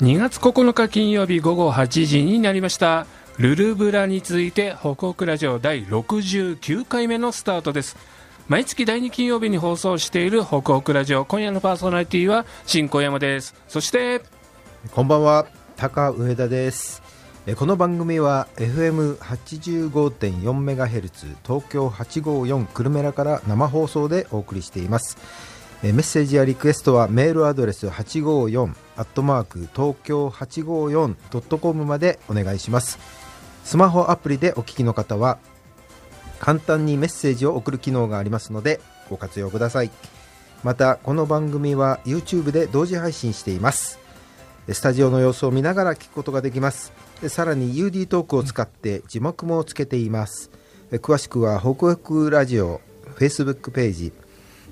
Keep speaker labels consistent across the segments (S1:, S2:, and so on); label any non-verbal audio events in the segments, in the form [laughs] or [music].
S1: 2月9日金曜日午後8時になりました。ルルブラに続いて北北ラジオ第69回目のスタートです。毎月第2金曜日に放送している北北ラジオ。今夜のパーソナリティは新小山です。そして
S2: こんばんは。高上田です。この番組は FM85.4MHz 東京854久留米らから生放送でお送りしています。メッセージやリクエストはメールアドレス854アットマーク東京 854.com までお願いします。スマホアプリでお聞きの方は簡単にメッセージを送る機能がありますのでご活用ください。またこの番組は YouTube で同時配信しています。スタジオの様子を見ながら聞くことができます。さらに UD トークを使って字幕もつけています。詳しくは北北ラジオ Facebook ページ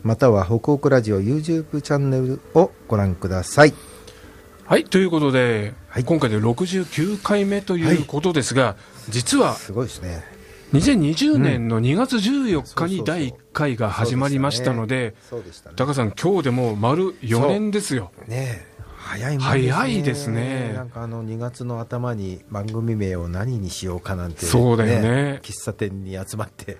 S2: または北北ラジオ YouTube チャンネルをご覧ください。
S1: はいということで、はい、今回で69回目ということですが、はい、実は
S2: すごいですね。
S1: 2020年の2月14日に第1回が始まりましたので、高さん、今日でもう丸4年ですよ。
S2: ね早い、
S1: ね、早いですね。
S2: なんかあの2月の頭に番組名を何にしようかなんて、
S1: ね、そうだよね。
S2: 喫茶店に集まって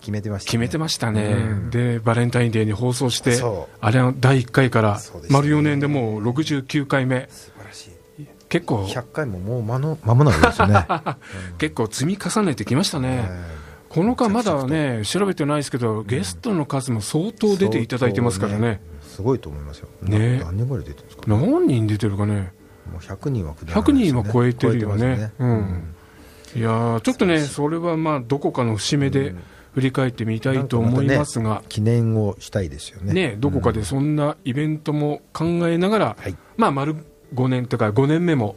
S2: 決めてました、
S1: ね、決めてましたね、うん、でバレンタインデーに放送してあれの第1回から丸4年でもう69回目。
S2: 素晴らしい。
S1: 結構
S2: 100回ももう間の間もなくですよね、[laughs]
S1: 結構積み重ねてきましたね、この間まだね調べてないですけど、ゲストの数も相当出ていただいてますからね、
S2: すごいと思いますよ、
S1: ね、
S2: 何人ぐらい出てるんですか、
S1: 何人出てるかね。
S2: もう100人は
S1: 100人は超えてるよね、うん、いやちょっとねそれはまあどこかの節目で、振り返ってみたいと思いますが、ね、
S2: 記念をしたいですよね。
S1: ねどこかでそんなイベントも考えながら、うん、まあ丸5年とか5年目も、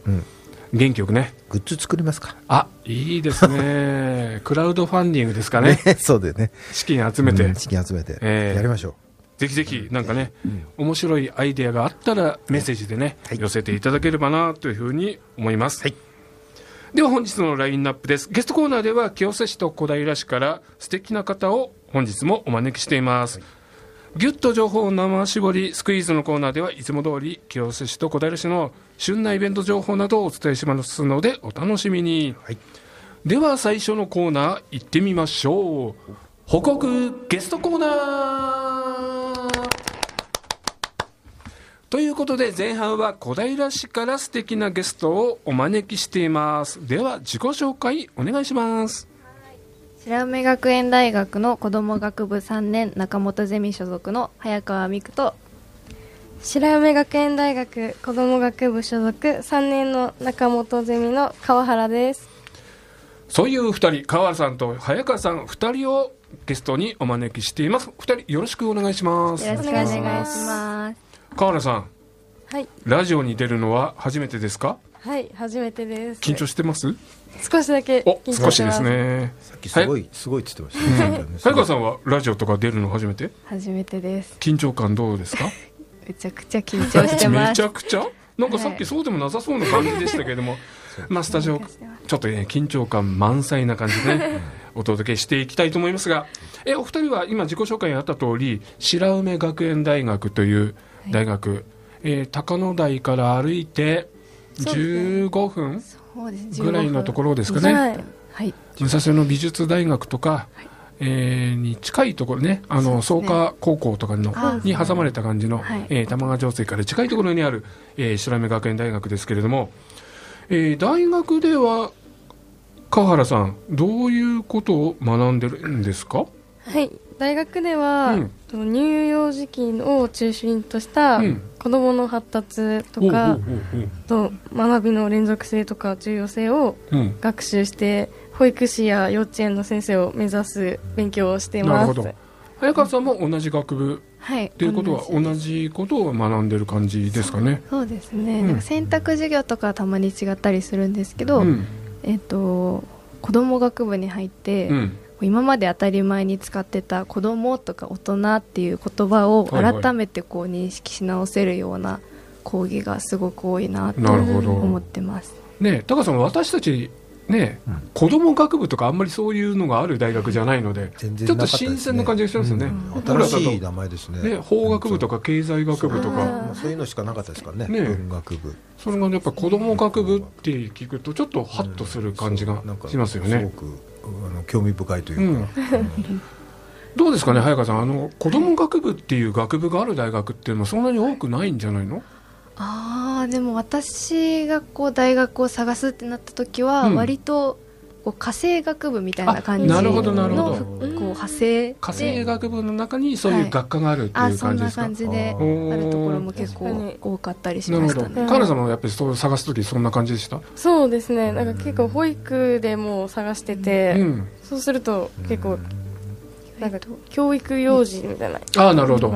S1: 元気よくね。
S2: グッズ作りますか。
S1: あいいですね。[laughs] クラウドファンディングですかね。
S2: ねそうだよね。
S1: 資金集めて、うん、
S2: 資金集めて、えー、やりましょう。
S1: ぜひぜひなんかね、うん、面白いアイデアがあったらメッセージでね、はい、寄せていただければなというふうに思います、はいでは本日のラインナップです。ゲストコーナーでは清瀬市と小平市から素敵な方を本日もお招きしています、はい、ギュッと情報生絞りスクイーズのコーナーではいつも通り清瀬市と小平市の旬なイベント情報などをお伝えしますのでお楽しみに、はい、では最初のコーナー行ってみましょう。報告ゲストコーナーということで前半は小平市から素敵なゲストをお招きしています。では自己紹介お願いします。
S3: 白梅学園大学の子ども学部3年中本ゼミ所属の早川美久と。
S4: 白梅学園大学子ども学部所属3年の中本ゼミの川原です。
S1: そういう2人川原さんと早川さん2人をゲストにお招きしています。2人よろしくお願いします。
S3: よろしくお願いします
S1: 川原さん
S4: はい。
S1: ラジオに出るのは初めてですか？
S4: はい初めてです。
S1: 緊張してます？
S4: 少しだけ
S1: お少しですね。
S2: さっきすごい、すごいって言ってましたね。
S1: 早川さんはラジオとか出るの初めて？
S4: 初めてです。
S1: 緊張感どうですか？[laughs]
S3: めちゃくちゃ緊張してます。
S1: めちゃくちゃ？なんかさっきそうでもなさそうな感じでしたけれども、まあスタジオちょっとね緊張感満載な感じでね [laughs] お届けしていきたいと思いますが。えお二人は今自己紹介にあった通り白梅学園大学という大学、はい、えー、高野台から歩いて15分ぐらいのところですかね、はい、武蔵野美術大学とか、はい、えー、に近いところねあの創価、高校とかのに挟まれた感じの、はい、えー、玉川上水から近いところにある、えー、白梅学園大学ですけれども、えー、大学では川原さんどういうことを学んでるんですか？
S4: はい大学では、うん、乳幼児期を中心とした子どもの発達とか、と学びの連続性とか重要性を学習して、保育士や幼稚園の先生を目指す勉強をしています。
S1: 早川さんも同じ学部はい、ということは同じことを学んでる感じですかね。
S3: そうですね、うん、選択授業とかたまに違ったりするんですけど、うん、えっ、と子ども学部に入って、うん、今まで当たり前に使ってた子供とか大人っていう言葉を改めてこう認識し直せるような講義がすごく多いなと思ってます。
S1: ね高さん私たちね、うん、子供学部とかあんまりそういうのがある大学じゃないので、ちょっと新鮮な感じがしますよね。
S2: 新しい名前ですね。
S1: ね、法学部とか経済学部とか、
S2: そういうのしかなかったですからね。ね文学部。
S1: それがやっぱ子供学部って聞くとちょっとハッとする感じがしますよね。すごく
S2: あの興味深いというか。
S1: どうですかね早川さんあの子供学部っていう学部がある大学っていうのはそんなに多くないんじゃないの？
S3: ああでも私がこう大学を探すってなった時は割と、こう家政学部みたいな感じの
S1: なるほどなるほど。こ
S3: う派生
S1: 家政学部の中にそういう学科があるっていう感じですか、
S3: はい、そんな感じであるところも結構多かったりしましたね。
S1: 河原さんもやっぱりそう探す時そんな感じでした？
S4: そうですね。なんか結構保育でも探してて、うん、そうすると結構なんか教育幼児みたいな
S1: ああなるほど。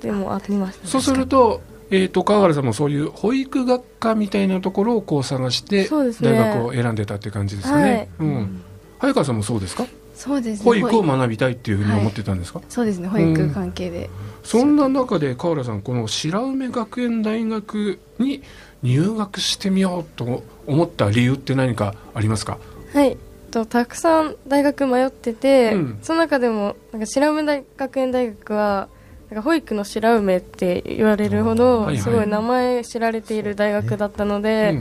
S4: でもありました、
S1: ね、そうするとえーと、川原さんもそういう保育学科みたいなところをこう探して、大学を選んでたっていう感じですかね、はい。うん、早川さんもそうですか？
S3: そうです、ね、
S1: 保育を学びたいっていうふうに思ってたんですか、はい、
S3: そうですね。保育関係で、うん、
S1: そんな中で川原さんこの白梅学園大学に入学してみようと思った理由って何かありますか？
S4: はい。とたくさん大学迷ってて、うん、その中でもなんか白梅大学園大学はなんか保育の白梅って言われるほどすごい名前知られている大学だったので、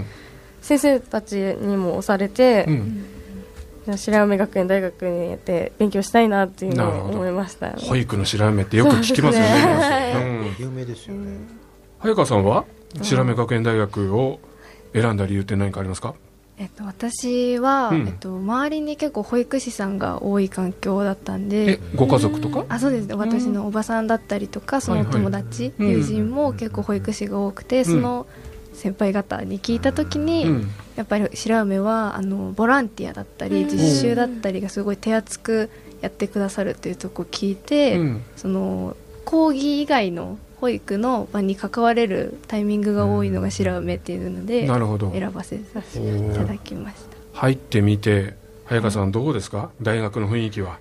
S4: 先生たちにも押されて、うん、白梅学園大学に行って勉強したいなっていうのを思いました。
S1: 保育の白梅ってよく聞きますよ
S2: ね有名ですよね。
S1: 早川さんは白梅学園大学を選んだ理由って何かありますか？
S3: えっと、私は、うん、えっと、周りに結構保育士さんが多い環境だったんで
S1: ご家族とか？
S3: あそうです。ね私のおばさんだったりとかその友達、はいはい、友人も結構保育士が多くて、うん、その先輩方に聞いた時に、うん、やっぱり白梅はあのボランティアだったり実習だったりがすごい手厚くやってくださるっていうとこ聞いて、その講義以外の保育の場に関われるタイミングが多いのが白梅っていうので、なるほど。選ばせさせていただきました。
S1: 入ってみて早川さんどうですか、大学の雰囲気は？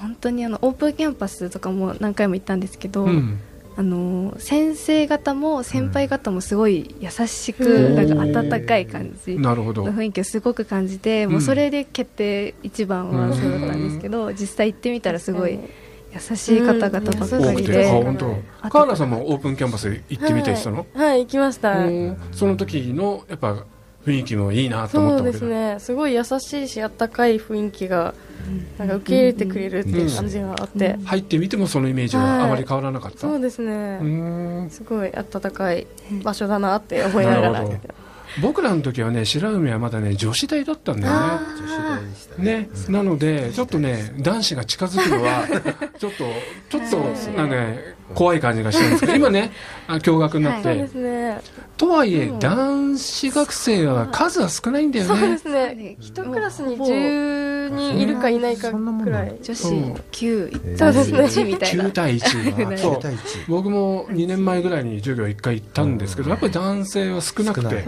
S3: 本当にあのオープンキャンパスとかも何回も行ったんですけど、うん、あの先生方も先輩方もすごい優しく、なんか温かい感じの雰囲気をすごく感じて、もうそれで決定一番はそうだったんですけど、実際行ってみたらすごい。優しい方々ばかりで、
S1: うん、川原さんもオープンキャンパス行ってみてしたの、
S4: はい、はい、行きました。
S1: その時のやっぱ雰囲気もいいなと思った
S4: そうですね。すごい優しいしあったかい雰囲気がなんか受け入れてくれるっていう感じがあって、
S1: 入ってみてもそのイメージはあまり変わらなかった、
S4: はい、そうですね。すごい温かい場所だなって思いながら
S1: 僕らの時はね白梅はまだね女子大だったんだよね。女子大でしたね、ね、なのでちょっとね男子が近づくのは [laughs] ちょっとちょっとなんか、ね、怖い感じがしてるんですけど今ね驚愕になって、はいね、とはいえ、男子学生は数は少ないんだよね。
S4: そうですね。一クラスに10人いるかいないかくらい。
S3: 女子9対1みたいな。9
S1: 対1僕も2年前ぐらいに授業1回行ったんですけどやっぱり男性は少なくて、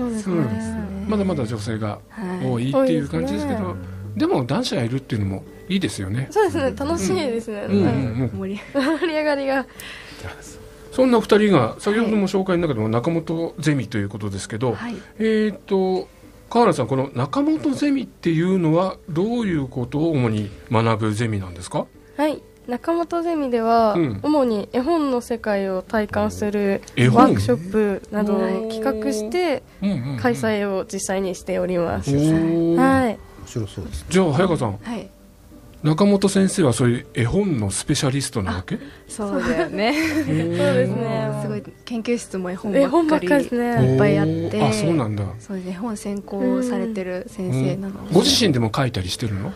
S1: まだまだ女性が多いっていう感じですけど、でも男子がいるっていうのもいいですよね。
S4: そうですね。楽しいですね、盛り上がりが
S1: そんな2人が先ほども紹介の中でも中本ゼミということですけど、はい、えっ、と川原さんこの中本ゼミっていうのはどういうことを主に学ぶゼミなんですか？
S4: はい。中本ゼミでは、うん、主に絵本の世界を体感するワークショップなどを企画して開催を実際にしております。はい。面
S2: 白そうです、ね、
S1: じゃあ早川さん、はい、中本先生はそういう絵本のスペシャリストなわけ？
S3: そうだよね。そうですね。すごい研究室も絵本ばっかりいっぱいあって。
S1: あそうなんだ。
S3: そう絵本専攻されてる先生なの
S1: ご自身でも書いたりしてるの？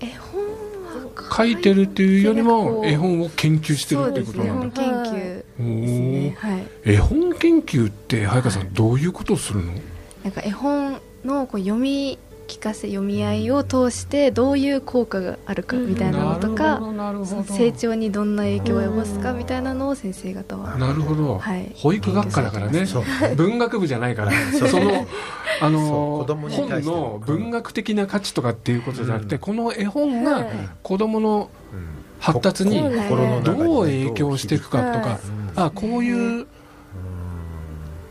S3: 絵本は
S1: 書いてるっていうよりも絵本を研究してるってことなん
S3: だ、ね、絵本研究ですね、はい、
S1: 絵本研究って早川さんどういうことをするの？
S3: なんか絵本のこう読み聞かせ読み合いを通してどういう効果があるかみたいなのとか、成長にどんな影響を及ぼすかみたいなのを先生方は
S1: なるほど、はい、保育学科だからね。文学部じゃないから。そのあの本の文学的な価値とかっていうことじゃなくて、この絵本が子どもの発達にどう影響していくかとか、あこういう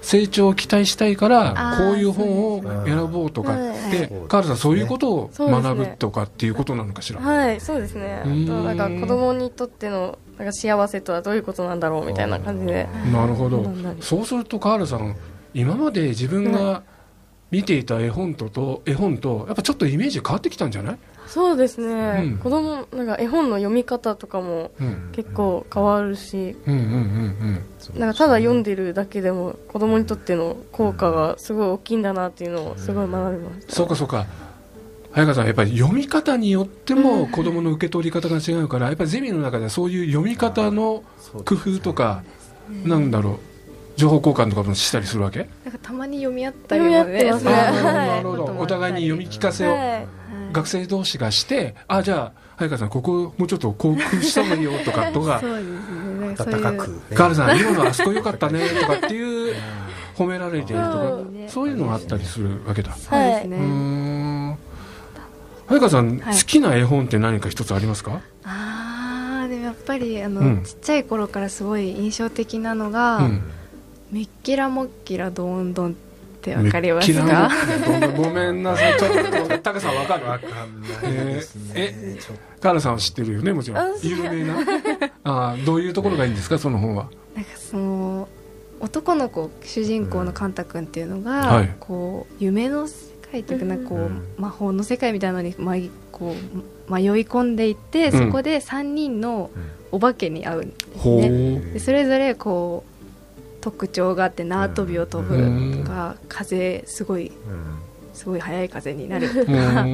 S1: 成長を期待したいからこういう本を選ぼうとかってカールさんそういうことを学ぶとかっていうことなのかしら？
S4: はいそうですね。なんか子供にとってのなんか幸せとはどういうことなんだろうみたいな感じで。
S1: なるほど。そうするとカールさん今まで自分が見ていた絵本とと絵本とやっぱちょっとイメージ変わってきたんじゃない？
S4: そうですね、うん、子供なんか絵本の読み方とかも結構変わるし、なんかただ読んでるだけでも子供にとっての効果がすごい大きいんだなっていうのをすごい学びました、
S1: そうかそうか。早川さんやっぱり読み方によっても子供の受け取り方が違うからやっぱりゼミの中でそういう読み方の工夫とか、なんだろう。情報交換とかもしたりするわけ？
S3: なんかたまに読み合ったりもね。
S1: なるほど。[laughs] お互いに読み聞かせを、学生同士がしてあじゃあ早川さんここもうちょっとこうした方がいいよとかとか [laughs] そうですね。かく、カールさん今のあそこ良かったねとかっていう褒められてるとかそういうのがあったりするわけだ。
S3: そうですね。
S1: 早川さん、好きな絵本って何か一つありますか？
S3: ああでもやっぱりあの、ちっちゃい頃からすごい印象的なのが、メッキラモッキラドーンドンってわかりますか
S1: ごめんなさい。ちょっとタカさんわかる？わかんないですね、えー、カーラさんは知ってるよねもちろん。有名な？あどういうところがいいんですかその本は？
S3: なんかその男の子主人公のカンタ君っていうのが、はい、こう夢の世界というかなんかこう、魔法の世界みたいなのに、ま、こう迷い込んでいって、うん、そこで3人のお化けに会うんですね、でそれぞれこう特徴があって縄跳びを飛ぶとか、風すごい、すごい速い風になるとか、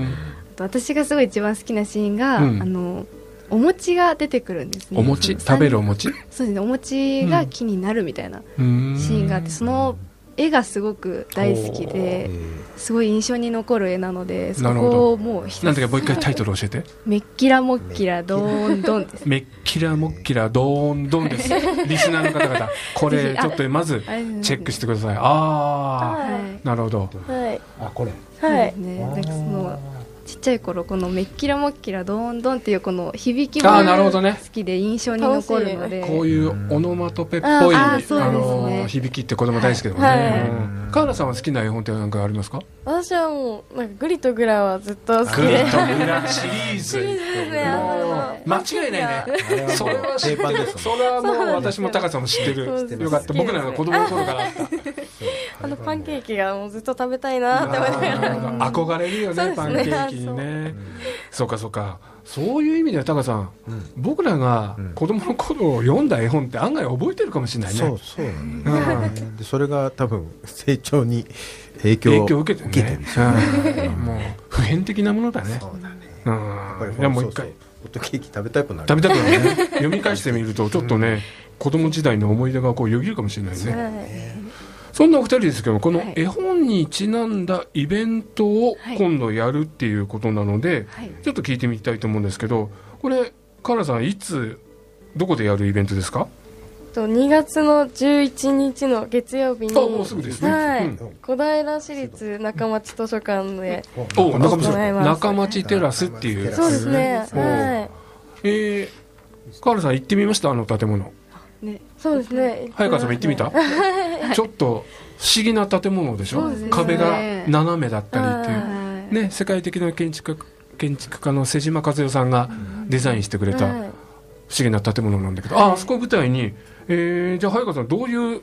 S3: 私がすごい一番好きなシーンが、あのお餅が出てくるんですね。
S1: お餅？食べるお餅？
S3: そうですね。お餅が木になるみたいなシーンがあって、その絵がすごく大好きですごい印象に残る絵なのでそこをも
S1: うなんだかもう一回タイトル教えて。
S3: メッキラモッキラドーンドンです。
S1: メッキラモッキラドーンドンです。[laughs] リスナーの方々これちょっとまずチェックしてください。ああ、なるほど、
S4: はい、
S2: あこれ。
S4: はい、
S3: ね、なんかそのちっちゃい頃この「めっきらもっきらどんどん」っていうこの響きも好きで印象に残るので、
S1: こういうオノマトペっぽい、あの響きって子供大好きだもんね、カーラさんは好きな絵本って何かありますか？
S4: 私はもうなんかグリとグラはずっと好きで。
S1: グリとグラシリーズ。間違いないね。それは知ってるそれはもう私も高さんも知ってる。よかった。僕らが子供の頃からあった
S4: あのパンケーキがもうずっと食べたいなって思いなが
S1: ら。憧れるよねパンケーキにね。そうかそうか。そういう意味ではタカさん、うん、僕らが子供の頃読んだ絵本って案外覚えてるかもしれないね。
S2: そうそうなんで、でそれが多分成長に影響
S1: を受けてね。ね。もう普遍的なものだね。そうだね。うん。やっぱりいやもう一回。ホ
S2: ットケーキ食べたくなる。
S1: 食べたくなるね。読み返してみるとちょっとね、うん、子供時代の思い出がこうよぎるかもしれないね。そんなお二人ですけどこの絵本にちなんだイベントを今度やるっていうことなので、はい、ちょっと聞いてみたいと思うんですけどこれカラさんいつどこでやるイベントですか？
S4: と2月の11日の月曜日に
S1: もうすぐですね、
S4: はい、うん、小平市立中町図書館で
S1: お中町中町テラスっていう。
S4: そうですね。はい。
S1: えー、カールさん行ってみました？あの建物。
S4: ねそうですね。
S1: 早川さんも行ってみた？ちょっと不思議な建物でしょ、ね、壁が斜めだったりっていう、ね、世界的な建築建築家の瀬島和代さんがデザインしてくれた不思議な建物なんだけど、ああそこを舞台に、えー、じゃあ早川さんどういう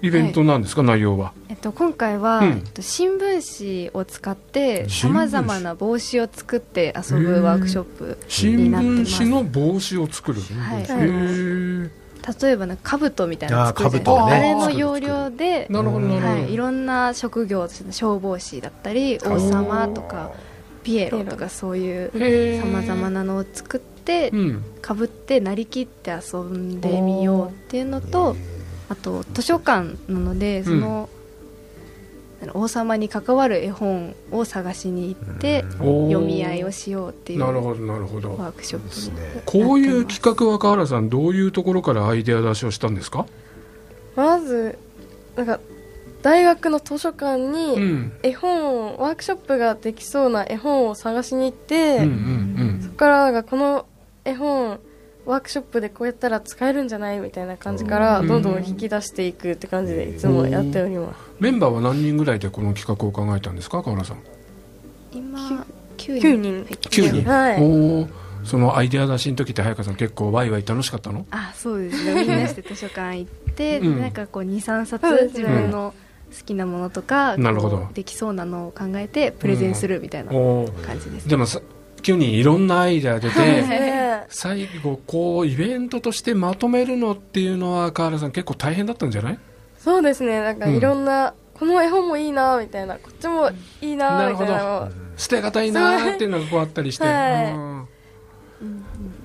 S1: イベントなんですか、はい、内容は、
S3: えっと、今回は、うん、新聞紙を使ってさまざまな帽子を作って遊ぶワークショップになってます。
S1: 新聞紙の帽子を作る、はい、へ
S3: え例えばね兜みたいなの作るじゃないあれの要領で
S1: なるほど、は
S3: い、いろんな職業消防士だったり王様とかピエロとかそういうさまざまなのを作ってかぶってなりきって遊んでみようっていうのとあと図書館なのでその、王様に関わる絵本を探しに行って読み合いをしようっていうなるほどなるほど。ワークショップですね。
S1: こういう企画は川原さんどういうところからアイデア出しをしたんですか？
S4: まずなんか大学の図書館に絵本、うん、ワークショップができそうな絵本を探しに行って、うんうんうん、そこからこの絵本ワークショップでこうやったら使えるんじゃないみたいな感じからどんどん引き出していくって感じでいつもやっております
S1: メンバーは何人ぐらいでこの企画を考えたんですか河原さん？
S3: 今
S4: 9
S3: 9
S4: 人。
S1: 9人。
S4: はい。
S1: おそのアイデア出しの時って早川さん結構ワイワイ楽しかったの？
S3: あそうですね。[laughs] みんなして図書館行って、
S1: うん。
S3: なんかこう23冊自分の好きなものとか、
S1: なるほど。
S3: できそうなのを考えてプレゼンするみたいな
S1: お
S3: 感じです、
S1: でもさ9人いろんなアイデア出て、
S4: ね
S1: 最後こうイベントとしてまとめるのっていうのは河原さん結構大変だったんじゃない？
S4: そうですね。なんかいろんな、この絵本もいいなみたいな。こっちもいいなみたいな。の
S1: 捨てがたいなーっていうのがこうあったりして、
S4: はい。
S1: うん。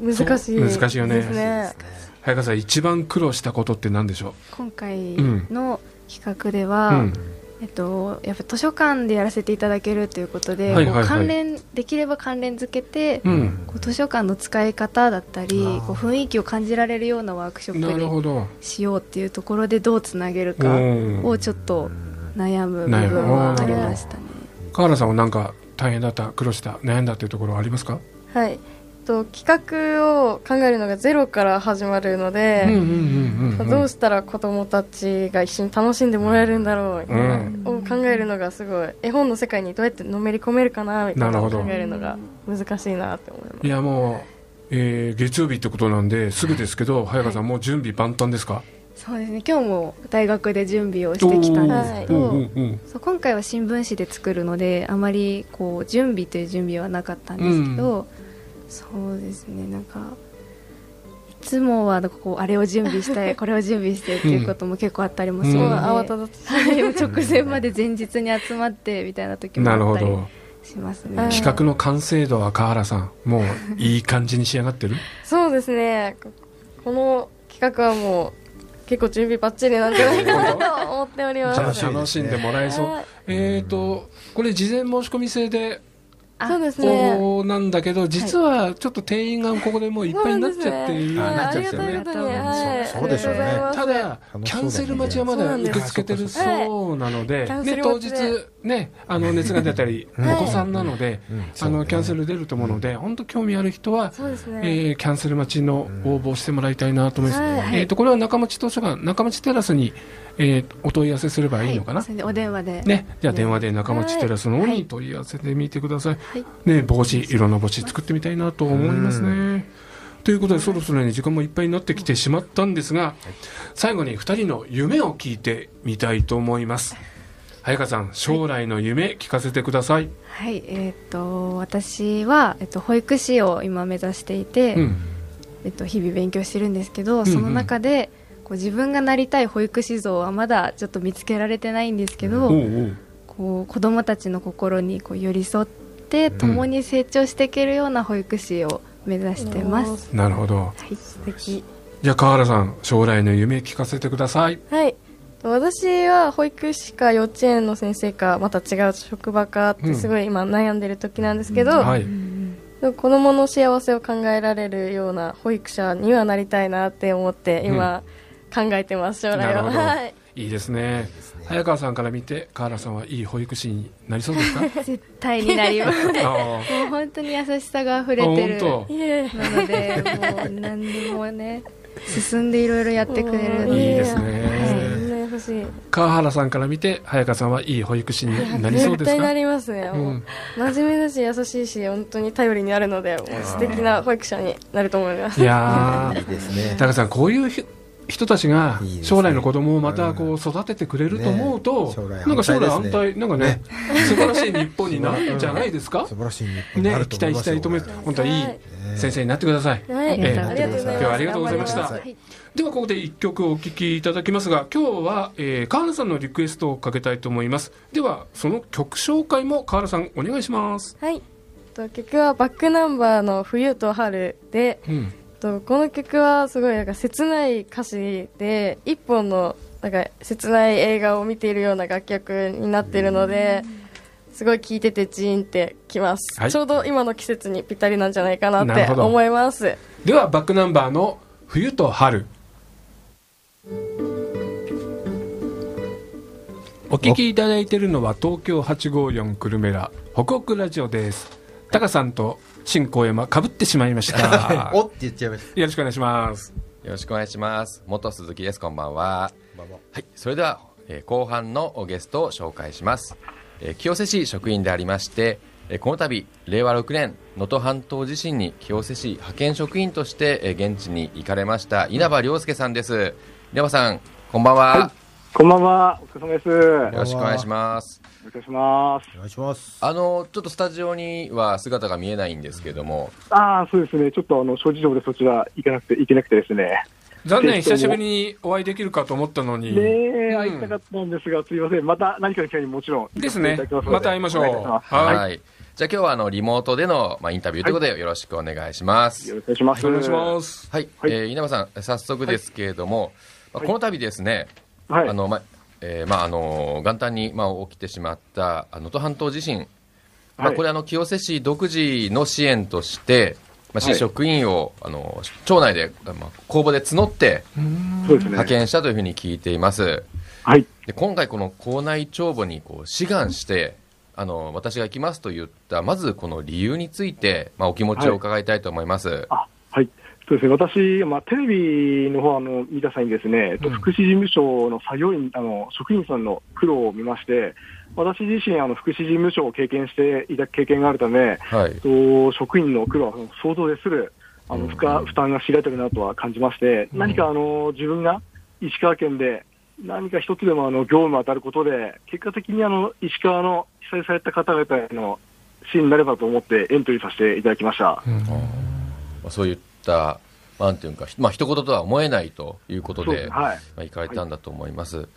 S4: 難しい
S1: 難しいよね。
S4: ですね。
S1: 早川さん一番苦労したことって何でしょ
S3: 今回の企画で
S1: う、
S3: は、
S1: うん
S3: えっと、やっぱ図書館でやらせていただけるということで、
S1: はいはいはい。
S3: 関連できれば関連付けて、
S1: うん、
S3: こう図書館の使い方だったりこう雰囲気を感じられるようなワークショ
S1: な
S3: ップにしようっていうところでどうつなげるか
S1: うん
S3: をちょっと悩む部分はありましたね。
S1: 河原さんは何か大変だった苦労した悩んだっていうところはありますか？
S4: はいと企画を考えるのがゼロから始まるので、
S1: うんうんうんうん
S4: どうしたら子供たちが一緒に楽しんでもらえるんだろうみたいな、
S1: うん。
S4: を考えるのがすごい。絵本の世界にどうやってのめり込めるかなみたいな考えるのが難しいなって思います。
S1: いやもう、えー月曜日ってことなんですぐですけど早川さんもう準備万端ですか？
S3: そうですね。今日も大学で準備をしてきたんですけど、
S1: おー。うんうん
S3: そう今回は新聞紙で作るのであまりこう準備という準備はなかったんですけど、そうですね。なんかいつもはこうあれを準備して [laughs] これを準備してっていうことも結構あったりもする
S1: うん。
S3: ので、
S4: 慌ただしい
S3: 直前まで前日に集まってみたいな時
S1: うん
S3: もあったり
S1: なるほど。
S3: しますね。
S4: はい
S1: 企画の完成度は川原さんもういい感じに仕上がってる？[laughs]
S4: そうですね。ここの企画はもう結構準備バッチリなんじゃないかなと思っております。
S2: 楽し
S1: んでもらえそう、
S4: はい。
S1: えっ、とこれ事前申し込み制で
S3: あ
S4: そうですね。
S1: 応募なんだけど実はちょっと定員がここでもういっぱいになっちゃってなっちゃってるね。
S2: そうそうでしょうね。
S1: ただ、キャンセル待ちはまだ受け付けてるそうなので、
S4: はいキャンセ
S1: ね、当日ね、あの熱が出たり、[laughs] お
S2: はい
S1: 子さんなので、
S2: うん
S1: あのキャンセル出ると思うので、本当興味ある人は、えーキャンセル待ちの応募をしてもらいたいなと思います。
S4: はい
S1: えーとこれは中町図書館、中町テラスに、えーお問い合わせすればいいのかな？
S3: お電話で、
S1: ね、じゃあ電話で中町テラスの方に問い合わせてみてください。ね、帽子、いろんな帽子作ってみたいなと思いますね。ということで、そろそろね、時間もいっぱいになってきてしまったんですが、最後に2人の夢を聞いてみたいと思います。早川さん、将来の夢聞かせてください。
S3: はいえっ、と私は、えっと保育士を今目指していて、
S1: うん。
S3: えっと、日々勉強してるんですけど、
S1: ん
S3: その中でこう自分がなりたい保育士像はまだちょっと見つけられてないんですけど、
S1: おうおう
S3: こう子どもたちの心にこう寄り添って共に成長していけるような保育士を目指してます、
S1: なるほど。
S3: はい、
S4: 素敵
S1: じゃあ、川原さん、将来の夢聞かせてください。
S4: はい私は保育士か幼稚園の先生かまた違う職場かってすごい今悩んでる時なんですけど、
S1: はい。
S4: でも子供の幸せを考えられるような保育者にはなりたいなって思って今考えてます将来は。はい。
S1: いいですね。早川さんから見て、川原さんはいい保育士になりそうですか？[laughs]
S3: 絶対になります。も
S1: あ
S3: う本当に優しさが溢
S1: あ。
S3: れてる。なのでもう何でもね進んでいろいろやってくれるの
S1: いい
S3: で
S1: ですね。
S4: みんしい。
S1: 川原さんから見て、早川さんはいい保育士になりそうですか？
S4: 絶対なりますね、も
S1: う
S4: うん。真面目だし優しいし本当に頼りになるので素敵な保育者になると思います。
S1: いや
S2: いいですね。
S1: ー、高橋さん、こういうひ人たちが将来の子供をまたこう育ててくれると思うと、
S2: ね将来
S1: なんか将来安
S2: 安泰
S1: なんかね、素晴らしい日本にな [laughs] るんじゃないですか？
S2: 素。晴らしい
S1: ね、
S2: る
S1: 期待したいと思います。本当はいい
S4: はい。
S1: 先生になってください。
S4: はい、
S1: ええ。
S4: ありがとうございます。
S1: 今日はありがとうございました。ではここで一曲お聴きいただきますが今日は、えー、川原さんのリクエストをかけたいと思います。ではその曲紹介も川原さんお願いします。
S4: はい。と曲はバックナンバーの「冬と春で」
S1: うん
S4: とこの曲はすごいなんか切ない歌詞で一本のなんか切ない映画を見ているような楽曲になっているのですごい聴いててジーンってきます、
S1: はい。
S4: ちょうど今の季節にぴったりなんじゃないかなって思います。
S1: ではバックナンバーの「冬と春」お聞きいただいているのは東京854久留米ら北北ラジオです。タカさんと新高山かぶってしまいました。[laughs]
S2: おって言っちゃいまし
S1: た。よろしくお願いします。
S5: よろしくお願いします。元鈴木です。こんばんは。は。い。それでは、えー、後半のゲストを紹介します、えー、清瀬市職員でありましてえこの度令和6年能登半島地震に清瀬市派遣職員としてえ現地に行かれました稲葉良介さんです。稲葉さんこんばんは、はい
S6: こんばんは、お疲れ様です。よ
S5: ろしくお願いします。
S6: お願いします。
S2: お願いします。
S5: あの、ちょっとスタジオには姿が見えないんですけども。
S6: ああ、そうですね。ちょっとあの、諸事情でそちら行かなくて、行けなくてですね。
S1: 残念、久しぶりにお会いできるかと思ったのに。
S6: ねえ、会いたかったんですが、すみません。また何かの機会にもちろん。
S1: ですね。また会いましょう。
S5: はい。はい、じゃあ今日はあのリモートでの、まあ、インタビューということでよろしくお願いします。
S6: よろしくお願いします。
S1: お願いします。
S5: はい。はい、えー、稲葉さん、早速ですけれども、まあ、この度ですね、はい、あの、まあ、えーまあ、あの元旦に、まあ、起きてしまった能登半島地震、まあ、これあの清瀬市独自の支援として、まあ、市職員を、あの町内で、まあ、公募で募って派遣したというふうに聞いています。
S6: はい、
S5: で今回、この校内帳簿にこう志願してあの私が行きますと言ったまずこの理由について、まあ、お気持ちを伺いたいと思います。はい
S6: そうですね、私、まあ、テレビの方あの見た際にですね、うん、福祉事務所の作業員、あの職員さんの苦労を見まして、私自身、あの福祉事務所を経験していた経験があるため、はい、と職員の苦労は想像でするあの負荷、負担が知られてるなとは感じまして、何かあの自分が石川県で何か一つでもあの業務当たることで、結果的にあの石川の被災された方々への支援になればと思ってエントリーさせていただきました。
S5: うん、そういなんていうか、まあ一言とは思えないということで、ではい、まあ、行かれたんだと思います。はい、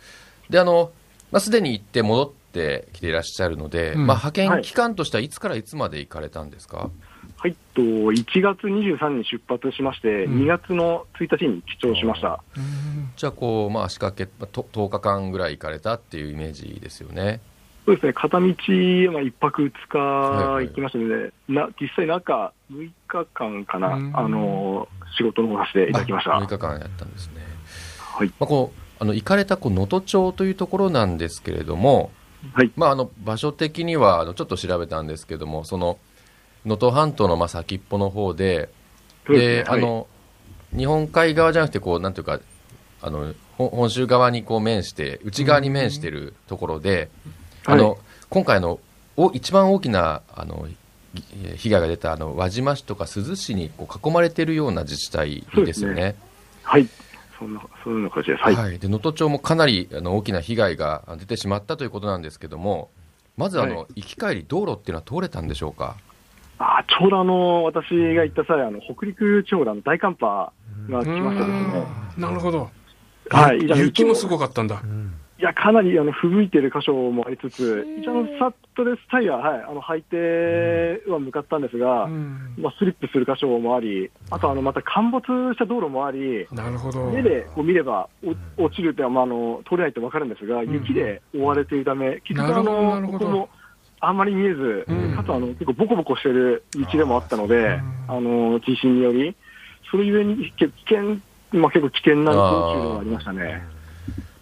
S5: で、あの、まあ、すでに行って戻ってきていらっしゃるので、うん、まあ、派遣期間としてはいつからいつまで行かれたんですか、
S6: はい、と1月23日出発しまして、うん、2月の1日に帰庁しました、
S5: うん、じゃあこう、まあ、仕掛け、まあ、10日間ぐらい行かれたっていうイメージですよね。
S6: そうですね、片道、まあ、1泊2日行きましたので、はいはい、な実際、中6日間かな、あの仕事の方させていただきました。
S5: 6日間やったんですね。はい。まあ、こうあの行かれた能登町というところなんですけれども、はい。まあ、あの場所的にはあのちょっと調べたんですけども、その能登半島のまあ先っぽの方で、で、ね、あの、日本海側じゃなくてこうなんていうかあの本州側にこう面して内側に面しているところで、あの、はい、今回のお一番大きなあの被害が出たあの輪島市とか珠洲市にこう囲まれているような自治体ですよね。ね
S6: はい、そんなそんな感じです。はい。
S5: はい、で能登町もかなりあの大きな被害が出てしまったということなんですけども、まずあの、はい、行き帰り道路っていうのは通れたんでしょうか？
S6: あちょうどあの私が行った際、あの北陸地方であの大寒波が来ましたですね。
S1: なるほど。
S6: はい、
S1: 雪もすごかったんだ。うん
S6: いや、かなりあの吹雪いてる箇所もありつつ、一応、サットレスタイヤ、はい、あの履いては向かったんですが、うん、まあ、スリップする箇所もあり、あとあのまた陥没した道路もあり、
S1: なるほど。
S6: 目でこう見ればお落ちるって、まあ、あの通れないと分かるんですが、うん、雪で覆われているため、結局あの、ここもあんまり見えず、うん、かつあの結構ボコボコしてる道でもあったので、あの地震により、それゆえに危険、まあ、結構危険な道中ではありましたね。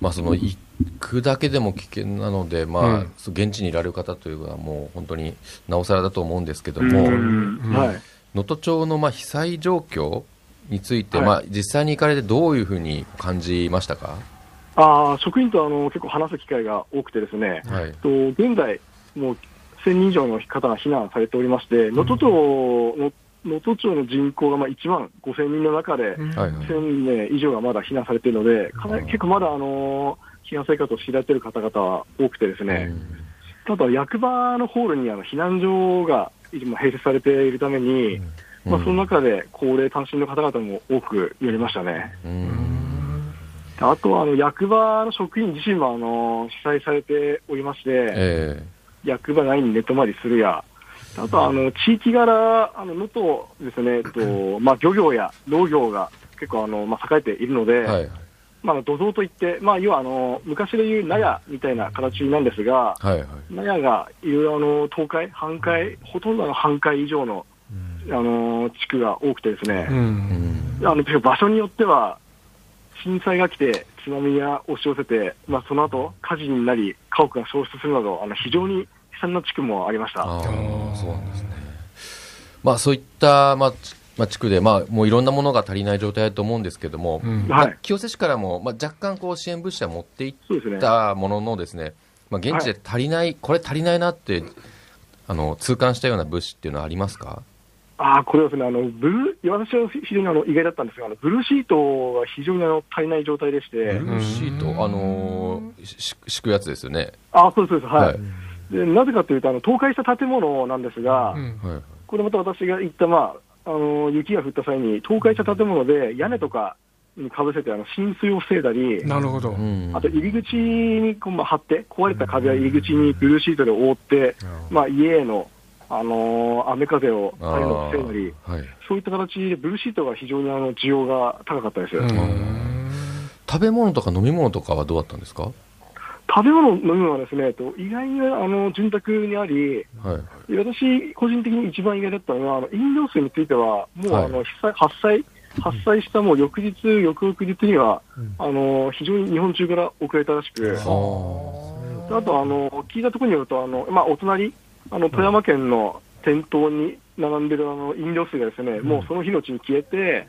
S5: まあ、その行くだけでも危険なので、まあ、うん、現地にいられる方というのは、もう本当になおさらだと思うんですけども、能登町のまあ被災状況について、はい、まあ、実際に行かれて、どういうふうに感じましたか？
S6: あ職員とあの結構話す機会が多くて、ですね、はい、と現在、もう1000人以上の方が避難されておりまして、能登町の能登町の人口がまあ1万5000人の中で、1000名以上がまだ避難されているので、かなり結構まだ、あの避難生活を強いられている方々は多くて、ですね、ただ役場のホールにあの避難所が今、併設されているために、まあ、その中で高齢単身の方々も多くやりましたね。あとはあの役場の職員自身もあの被災されておりまして、えー、役場内に寝泊まりするや、あとはあの地域柄、あの能登ですね、えっと [clears throat] まあ、漁業や農業が結構あの、まあ、栄えているので、はい、まあ、土蔵といって、まあ、要はあの昔でいう納屋みたいな形なんですが、はいはい、納屋がいろいろあの倒壊、半壊、ほとんどの半壊以上の、うん、あの地区が多くてですね、うん、あの場所によっては、震災が来て、津波が押し寄せて、まあ、その後火事になり、家屋が消失するなど、あの非常に悲惨な地区もありました。
S5: そうなんですね。まあ、そういった、まあまあ、地区で、まあ、もういろんなものが足りない状態だと思うんですけども、うん。まあ、清瀬市からも、まあ、若干こう支援物資は持っていったもののですね、まあ、現地で足りない、はい、これ足りないなってあの痛感したような物資っていうのはありますか？
S6: あこれはですね、あのブル私は非常にあの意外だったんですが、あのブルーシートが非常にあの足りない状態でして、ブ
S5: ルーシート、あのー、し敷くやつですよね。
S6: あそうです、はい、はい、でなぜかというとあの、倒壊した建物なんですが、うん、これまた私が行った、まあ、あの雪が降った際に、倒壊した建物で屋根とかにかぶせてあの浸水を防いだり、
S1: なるほど。
S6: あと入り口にこう、まあ、張って、壊れた壁や入り口にブルーシートで覆って、まあ、家へのあの雨風を防いだり、はい、そういった形でブルーシートが非常にあの需要が高かったです。
S5: 食べ物とか飲み物とかはどうだったんですか？
S6: 食べ物、飲み物はですね、意外にあの潤沢にあり、はい、私、個人的に一番意外だったのは、あの飲料水については、もう、あの発災、発災したもう翌日、翌々日には、うん、あの非常に日本中から送られたらしく、あ。とあの聞いたところによると、あのまあ、お隣、あの富山県の店頭に並んでるあの飲料水がですね、うん、もうその日のうちに消えて、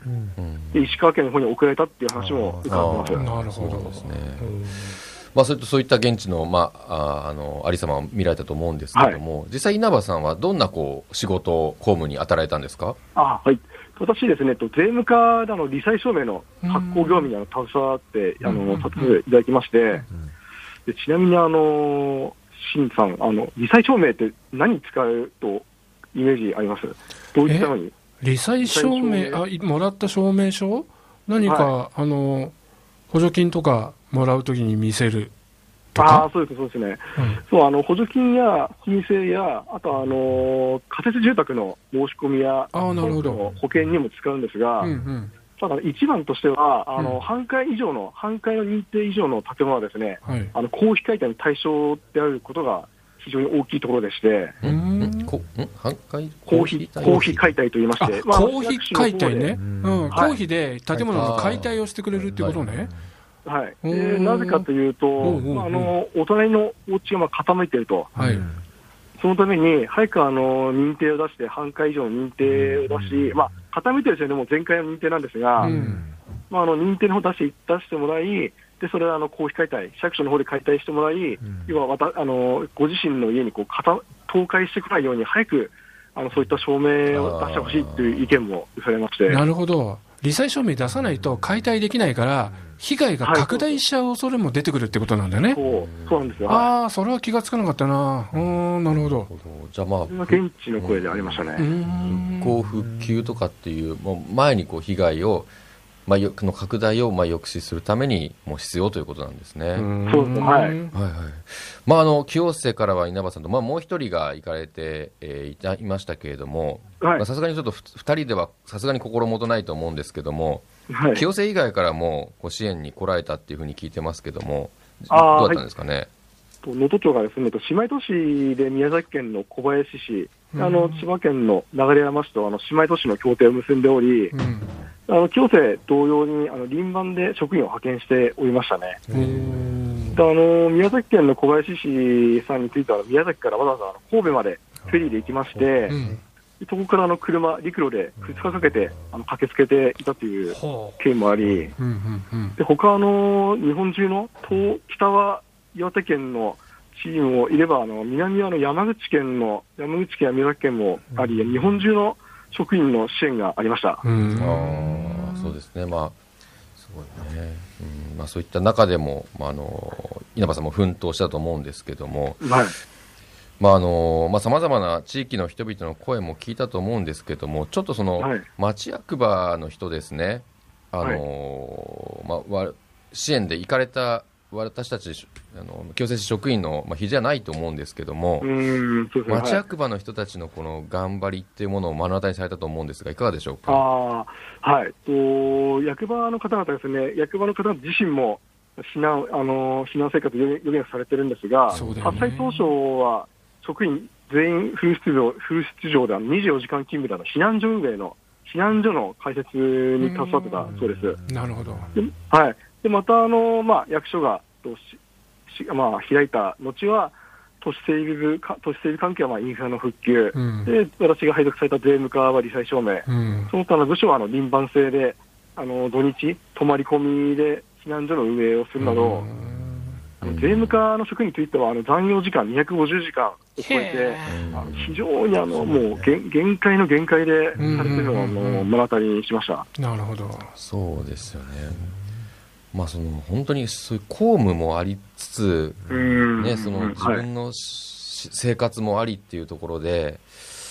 S6: うん、石川県の方に送られたっていう話も伺ってます。
S5: なるほど。ですね。まあ、そういったそういった現地の,、まあ、あのありさまを見られたと思うんですけれども、はい、実際、稲葉さんはどんなこう仕事、公務に当たられたんですか？
S6: あ、はい、私ですね、税務課での罹災証明の発行業務に携わって、あのさせていただきまして、でちなみにあの新さん、あの罹災証明って何使うとイメージあります？どういったのに？
S1: 罹災証明あ、もらった証明書？何か、はい、あの補助金とかもらうときに見せる
S6: あそうです、そうですね、うん、そうあの補助金や申請や、あとあの仮設住宅の申し込みや、
S1: あなるほど。
S6: 保険にも使うんですが、うんうん。ただ、一番としては、あの、うん、半壊以上の、半壊の認定以上の建物はですね、はい、あの公費解体の対象であることが非常に大きいところでして、
S5: こ半壊？
S6: 公費公費解体？といいまして、
S1: まあ、公費解体ね、うん、公費で建物の解体をしてくれるっていうことね。
S6: はい、でなぜかというと、あのお隣のお家がまあ傾いていると、はい、そのために早くあの認定を出して、半壊以上の認定を出し、まあ、傾いてる時点でも全壊の認定なんですが、まあ、あの認定の方出して出してもらい、でそれはあの公費解体、市役所の方で解体してもらい、要はまたあのご自身の家にこう倒壊してこないように、早くあのそういった証明を出してほしいという意見もされまして。
S1: なるほど罹災証明出さないと解体できないから、被害が拡大しちゃう恐れも出てくるってことなんだよね。
S6: そうそうなんですよ。
S1: ああ、それは気がつかなかったな。うん、なるほど。
S6: じゃあまあ、現地の声でありましたね。
S5: 復興復旧とかっていう、もう前にこう被害を、まあ、の拡大をまあ抑止するためにも必要ということなんですね。
S6: そうですね。はい。はいはい。
S5: まあ、あの、清瀬からは稲葉さんと、まあ、もう一人が行かれて、えー、いたいましたけれども、さすがにちょっと二人ではさすがに心もとないと思うんですけども、はい、清瀬以外からもご支援に来られたっていうふうに聞いてますけども、どうだったんですかね？
S6: 能登町がですね、姉妹都市で宮崎県の小林市、あの千葉県の流山市とあの姉妹都市の協定を結んでおり、うん、あの清瀬同様にあの輪番で職員を派遣しておりましたね。であの宮崎県の小林市さんについては、宮崎からわざわざ神戸までフェリーで行きまして、うん、そこからあの車、陸路で2日かけてあの駆けつけていたという経緯もあり、で他あの日本中の東北は岩手県のチームもいれば、あの南はの山口県の山口県や宮崎県もあり、日本中の職員の支援がありました。うん。
S5: あそうですね、まあすごいね。うん。まあ、そういった中でも、まあ、あの稲葉さんも奮闘したと思うんですけども、はい。まああのまあ、様々な地域の人々の声も聞いたと思うんですけども、ちょっとその、はい、町役場の人ですね、あの、はい、まあ、支援で行かれた私たちあの清瀬市職員の、まあ、比じゃないと思うんですけども、町役場の人たちのこの頑張りっていうものを目の当たりにされたと思うんですが、いかがでしょうか？
S6: あはいと役場の方々ですね、役場の方自身も避難あの避難生活を余儀されてるんですが、ね、発災当初は職員全員フル出場フル出場で24時間勤務での避難所運営の避難所の開設に携わってたそうです。
S1: なるほど。
S6: はい。でまたあの、まあ、役所がまあ、開いた後は、都市整備部都市整備関係はまあインフラの復旧、うん、で私が配属された税務課は理災証明、うん、その他の部署はあの輪番制であの土日、泊まり込みで避難所の運営をするなど、あの税務課の職員についてはあの残業時間250時間を超えて、あの非常にあのもう限限界の限界でされてるのを目の当たりにしました。
S1: なるほど。
S5: そうですよね。まあ、その本当にそういう公務もありつつ、ね、その自分の、はい、生活もありっていうところで、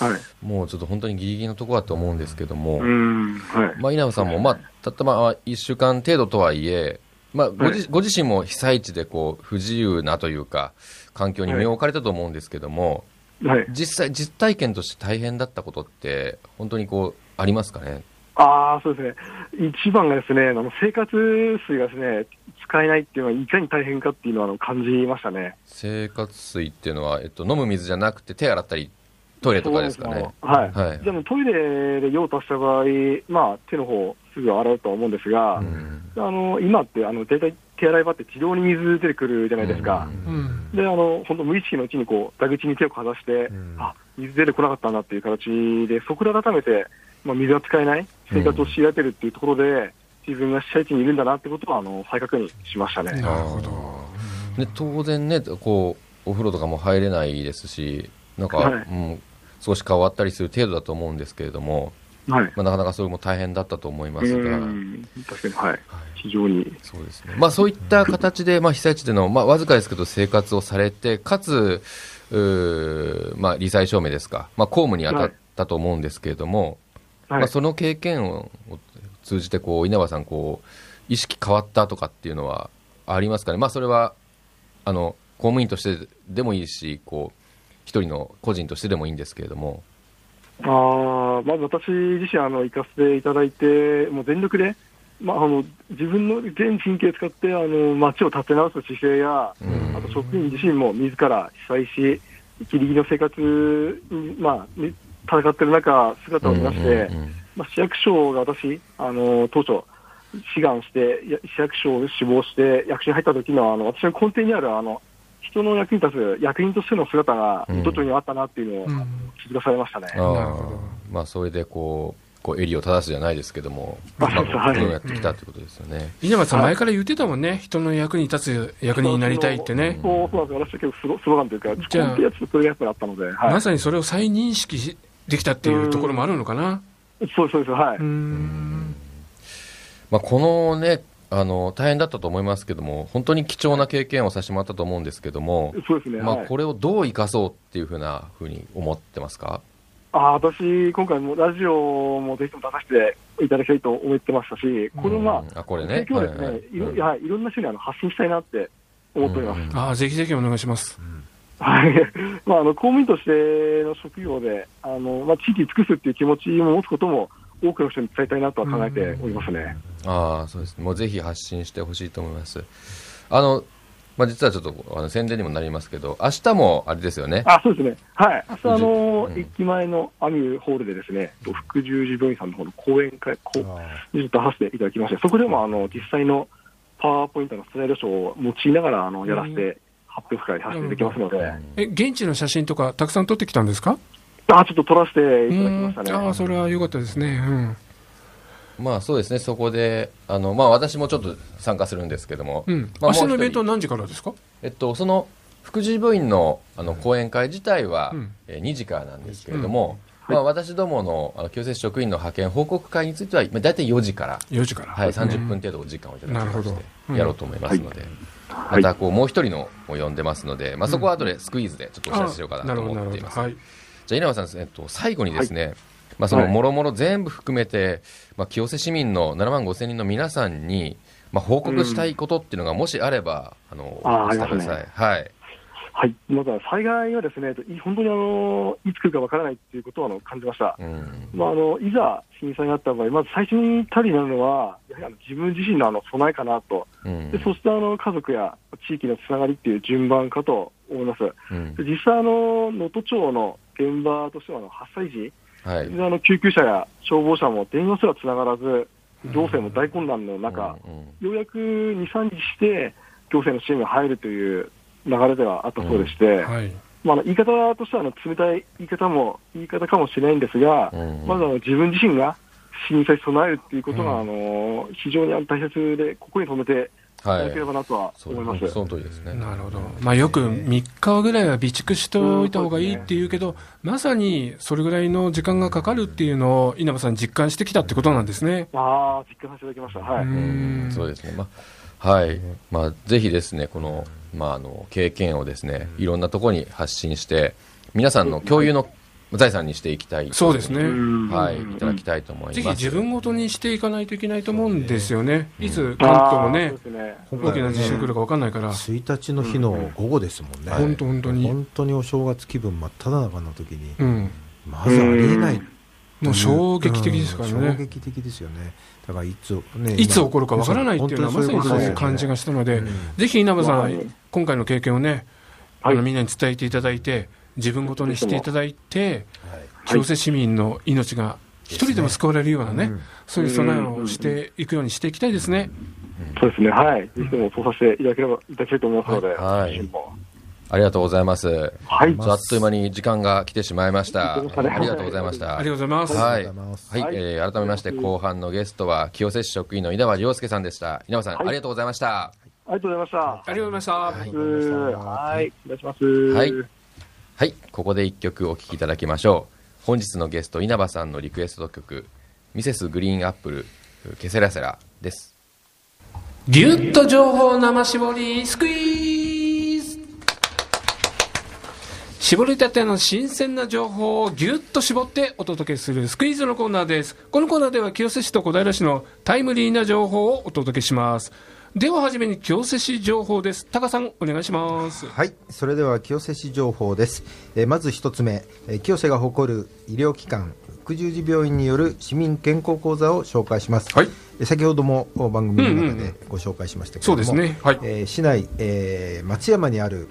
S5: はい、もうちょっと本当にギリギリのところだと思うんですけども、はい。まあ、稲葉さんも、まあ、たったまあ1週間程度とはいえ、まあご自、ご自身も被災地でこう不自由なというか、環境に身を置かれたと思うんですけども、はい、実際、実体験として大変だったことって、本当にこうありますかね？
S6: あそうですね、一番がですねあの生活水がですね使えないっていうのは、いかに大変かっていうのはあの感じましたね。
S5: 生活水っていうのは、えっと、飲む水じゃなくて、手洗ったり、トイレとかですかね。
S6: はい、はい、でもトイレで用を足した場合、まあ、手の方すぐ洗うとは思うんですが、うん、あの今ってあの大体手洗い場って自動に水出てくるじゃないですか、うん、であの本当、無意識のうちにこう蛇口に手をかざして、うん、あ水出てこなかったんだっていう形で、そこで改めて、まあ、水が使えない生活を強いられてるっていうところで、自分が被災地にいるんだなってことはあの再確認しましたね。なるほ
S5: ど。で当然ねこうお風呂とかも入れないですしなんか、はい、うん、少し変わったりする程度だと思うんですけれども、はい。まあ、なかなかそれも大変だったと思いますが、
S6: 確かに、はい、非常に。
S5: そうですね、まあ、そういった形で、まあ、被災地での、まあ、わずかですけど、生活をされて、かつ、うまあ、理災証明ですか、まあ、公務に当たったと思うんですけれども、はい、まあ、その経験を通じてこう、稲葉さんこう、意識変わったとかっていうのはありますかね、まあ、それはあの公務員としてでもいいし、こう一人の個人としてでもいいんですけれども。
S6: あまず私自身あの、行かせていただいて、もう全力で、まあ、あの自分の全神経使ってあの街を立て直す姿勢や、うん、あと職員自身も自ら被災し、ギリギリの生活に、まあ、戦っている中、姿を見まして、まあ、市役所が私、あの当初、志願して、市役所を志望して、役所に入った時のあの私の根底にあるあの人の役に立つ役人としての姿が、どちにあったなっていうのを気づかされましたね。
S5: まあ、それでこうこう襟を正すじゃないですけども、まあ、はい、やってきたということですよね。
S1: 稲葉さん、前から言ってたもんね、人の役に立つ役人になりたいってね。
S6: そうそうなんです私は結構スローガンというか、じゃあ、そういうやつだったので、はい、
S1: まさにそれを再認識できたっていうところもあるのかな。
S6: そうそうです、はい。
S5: まあ、このね、あの大変だったと思いますけども、本当に貴重な経験をさせてもらったと思うんですけども、
S6: そうですね
S5: まあ、これをどう生かそうっていうふうなふうに思ってますか？
S6: あ私、今回もラジオもぜひとも出させていただきたいと思ってましたし、これは、あこれね、今日ですね、はい、い。ろはい、いろんな人にあの発信したいなって思っております。
S1: あぜひぜひお願いします。
S6: はい、[laughs] まあ、あの公務員としての職業で、あのまあ、地域に尽くすっていう気持ちを持つことも、多くの人に伝えたいなとは考えておりますね。
S5: ああ、そうです。もうぜひ発信してほしいと思います。あの、まあ、実はちょっとあの宣伝にもなりますけど、明日もあれですよね。
S6: あ、そうですね。はい。明日あの、うん、駅前のアミューホールでですね、福十字病院さんの方の講演会、こう、に出させていただきまして、そこでもあの、実際のパワーポイントのスライドショーを用いながら、あの、やらせて、発表会させていただきますので。
S1: え、現地の写真とかたくさん撮ってきたんですか？
S6: あ、ちょっと撮らせていただきましたね。
S1: あ、それは良かったですね。うん。
S5: まあそうですね、そこで、あのまあ、私もちょっと参加するんですけども、うん、
S1: まあ、明日のイベントは何時からですか、
S5: えっと、その福祉部員のあの講演会自体は、うん、え2時からなんですけれども、うん、まあ、私どものあの強制職員の派遣報告会については、大体4時から、
S1: 4時から、
S5: はい、30分程度お時間をいただきまして、やろうと思いますので。またこうもう一人のを呼んでますので、まあ、そこは後でスクイーズでちょっとお知らせしようかなと思っています。はい、じゃあ稲葉さん、えっと、最後にですね、はい。まあ、そのもろもろ全部含めて、まあ、清瀬市民の7万5千人の皆さんに、まあ、報告したいことっていうのがもしあれば、
S6: あのあありますね、はい、はい、まずは災害はですね本当にあのいつ来るかわからないということをあの感じました、うん、まあ、あのいざ震災があった場合、まず最初に足りなるのは、やはりあの自分自身のあの備えかなと、うん、でそしてあの家族や地域のつながりっていう順番かと思います、うん、実際能登町の現場としてはあの8歳児。はい、あの救急車や消防車も電話すらつながらず、行政も大混乱の中、ようやく2、3日して、行政の支援が入るという流れではあったそうでして、うん。はい、まあ、言い方としてはあの冷たい言い方も言い方かもしれないんですが、うん、まずあの自分自身が死に際備えるっていうことが、あの非常に大切で、ここに留めてい。ただければなとは思います、はい、
S5: その通りですね。
S1: なるほど、まあ、よく3日ぐらいは備蓄しておいた方がいいっていうけど、ね、まさにそれぐらいの時間がかかるっていうのを稲葉さん、実感してきたってことなんですね。
S6: あ実感させていただきました、はい、
S5: うそうですね、まあはい。まあ、ぜひですねこの,、まあ、あの経験をですねいろんなところに発信して皆さんの共有の財産にしていきたい。
S1: そうですね、
S5: はい、いただきたいと思います。ぜひ
S1: 自分ごとにしていかないといけないと思うんですよね、いつ関東もね、大きな地震来るか分かんないから、
S2: 1日の日の午後ですもんね、
S1: 本当、本当に、
S2: 本当にお正月気分真っ只中の時に、まずありえない。
S1: もう衝撃的ですからね、
S2: 衝撃的ですよね、だからいつ,、
S1: ね、いつ起こるかわからないっていうのは、まさにそういう感じがしたので、ぜひ稲葉さん、今回の経験をね、あのみんなに伝えていただいて、自分ごとにしていただいて、清瀬市民の命が一人でも救われるようなね、そういう備えをしていくようにしていきたいですね。
S6: そうですね、はい、ぜひともそうさせていただければいただけると思いますので、はい、
S5: ありがとうございます。はい。あっという間に時間が来てしまいました。ありがとうございました。
S1: ありがとうございます。
S5: はい。はい、えー、改めまして後半のゲストは清瀬市職員の稲葉亮介さんでした。稲葉さん、ありがとうございました。
S6: ありがとうございました。あ
S1: りがとうございました。
S6: はい。お願いします。
S5: はい。はい、ここで一曲お聴きいただきましょう。本日のゲスト、稲葉さんのリクエスト曲、ミセスグリーンアップル、ケセラセラです。
S1: ぎゅっと情報生絞り、スクイーズ絞りたての新鮮な情報をぎゅっと絞ってお届けするスクイーズのコーナーです。このコーナーでは清瀬市と小平市のタイムリーな情報をお届けします。では初めに清瀬市情報です。高さんお願いします。
S2: はい。それでは清瀬市情報です、えー、まず一つ目、えー、清瀬が誇る医療機関福十字病院による市民健康講座を紹介します、はい、えー、先ほども番組の中でご紹介しましたけれども、
S1: そうですね、はい、
S2: えー、市内、えー、松山にある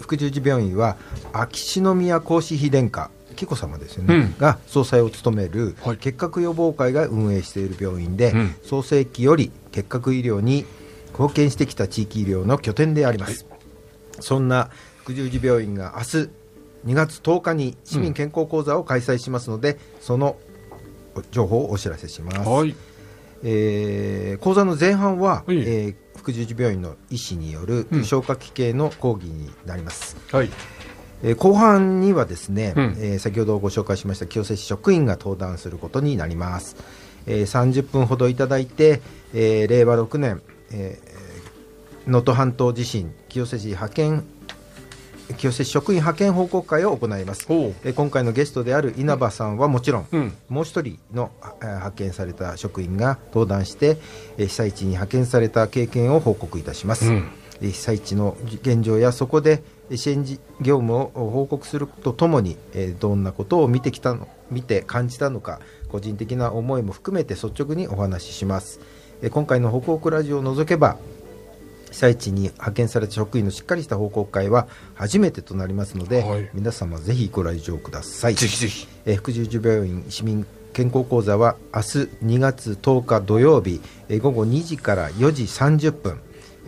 S2: 福十字病院は秋篠宮皇嗣妃殿下紀子さまですよね、うん、が総裁を務める結核予防会が運営している病院で、創世期より結核医療に貢献してきた地域医療の拠点であります、はい、そんな福十字病院が明日2月10日に市民健康講座を開催しますので、うん、その情報をお知らせします、はい、えー、講座の前半は、はい、えー、福十字病院の医師による消化器系の講義になります、うん、はい。えー、後半にはですね、うん、えー、先ほどご紹介しました清瀬市職員が登壇することになります、えー、30分ほどいただいて、えー、令和6年能登、半島地震清瀬市派遣清瀬市職員派遣報告会を行います。え今回のゲストである稲葉さんはもちろん、うん、もう一人の派遣された職員が登壇して被災地に派遣された経験を報告いたします、うん、被災地の現状やそこで支援業務を報告するとともにどんなことを見てきたの見て感じたのか個人的な思いも含めて率直にお話しします。今回の北北ラジオを除けば被災地に派遣された職員のしっかりした報告会は初めてとなりますので、はい、皆様ぜひご来場ください。
S1: ぜひぜひ、
S2: え福十字病院市民健康講座は明日2月10日土曜日午後2時から4時30分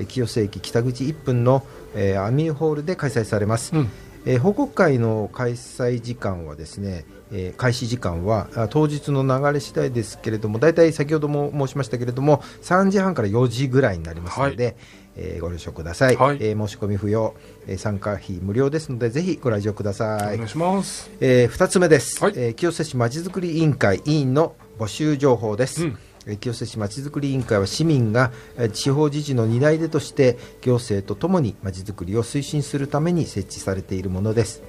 S2: 清瀬駅北口1分の、えー、アミューホールで開催されます、うん、えー、報告会の開催時間はですねえー、開始時間は当日の流れ次第ですけれども大体先ほども申しましたけれども3時半から4時ぐらいになりますので、はい、えー、ご了承ください、はい、えー、申し込み不要、えー、参加費無料ですのでぜひご来場ください。
S1: お願いします、
S2: えー、2つ目です、はい、えー、清瀬市まちづくり委員会委員の募集情報です、うん。清瀬市まちづくり委員会は市民が地方自治の担い手として行政とともにまちづくりを推進するために設置されているものです。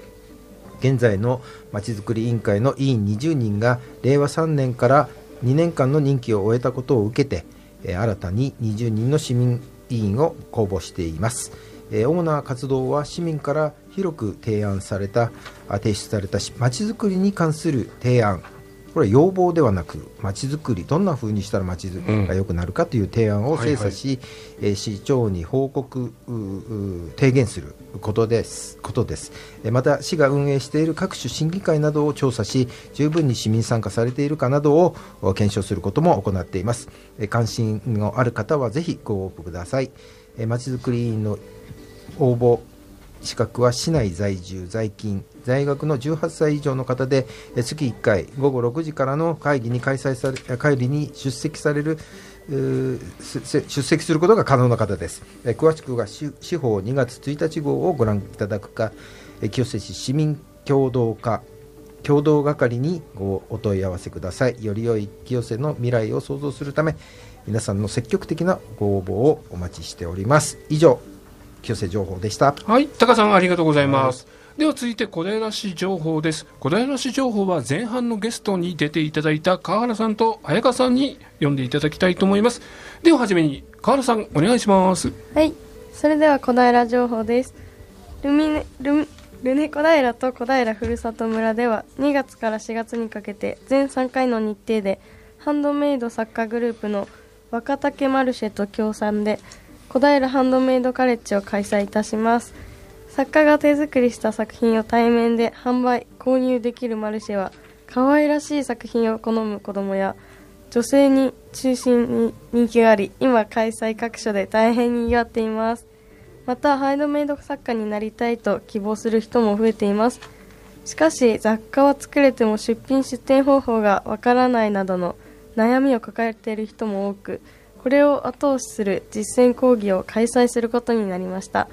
S2: 現在のまちづくり委員会の委員20人が令和3年から2年間の任期を終えたことを受けて新たに20人の市民委員を公募しています。主な活動は市民から広く提案された提出されたまちづくりに関する提案。これは要望ではなくまちづくりどんなふうにしたらまちづくりが良くなるかという提案を精査し、うんはい。はい、市長に報告提言することですことです。また市が運営している各種審議会などを調査し十分に市民参加されているかなどを検証することも行っています。関心のある方はぜひご応募ください。まちづくり委員の応募資格は市内在住在勤在学の18歳以上の方で月1回午後6時からの会議に開催され会議に出席される出席することが可能な方です。詳しくは司法2月1日号をご覧いただくか清瀬市市民共同課共同係にごお問い合わせください。より良い清瀬の未来を創造するため皆さんの積極的なご応募をお待ちしております。以上。清瀬情報でした。
S1: はい高さんありがとうございます、では続いて小平市情報です。小平市情報は前半のゲストに出ていただいた川原さんと早川さんに読んでいただきたいと思います。でははじめに川原さんお願いします。
S4: はいそれでは小平情報です。ルミネルルネ小平と小平ふるさと村では2月から4月にかけて全3回の日程でハンドメイド作家グループの若竹マルシェと協賛で小平ハンドメイドカレッジを開催いたします。作家が手作りした作品を対面で販売購入できるマルシェは可愛らしい作品を好む子供や女性に中心に人気があり今開催各所で大変にぎわっています。またハイドメイド作家になりたいと希望する人も増えています。しかし雑貨は作れても出品出店方法がわからないなどの悩みを抱えている人も多くこれを後押しする実践講義を開催することになりました。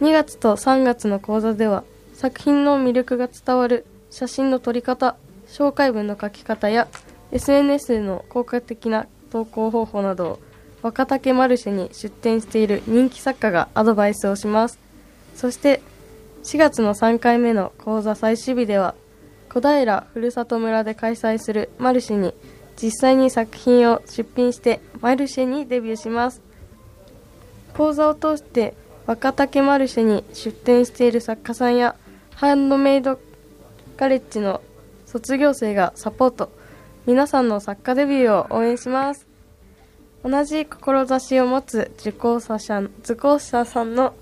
S4: 2月と3月の講座では作品の魅力が伝わる写真の撮り方紹介文の書き方や SNS の効果的な投稿方法などを若竹マルシェに出展している人気作家がアドバイスをします。そして4月の3回目の講座最終日では小平ふるさと村で開催するマルシェに実際に作品を出品してマルシェにデビューします。講座を通して若竹マルシェに出店している作家さんやハンドメイドカレッジの卒業生がサポート。皆さんの作家デビューを応援します。同じ志を持つ受講者受講者さんの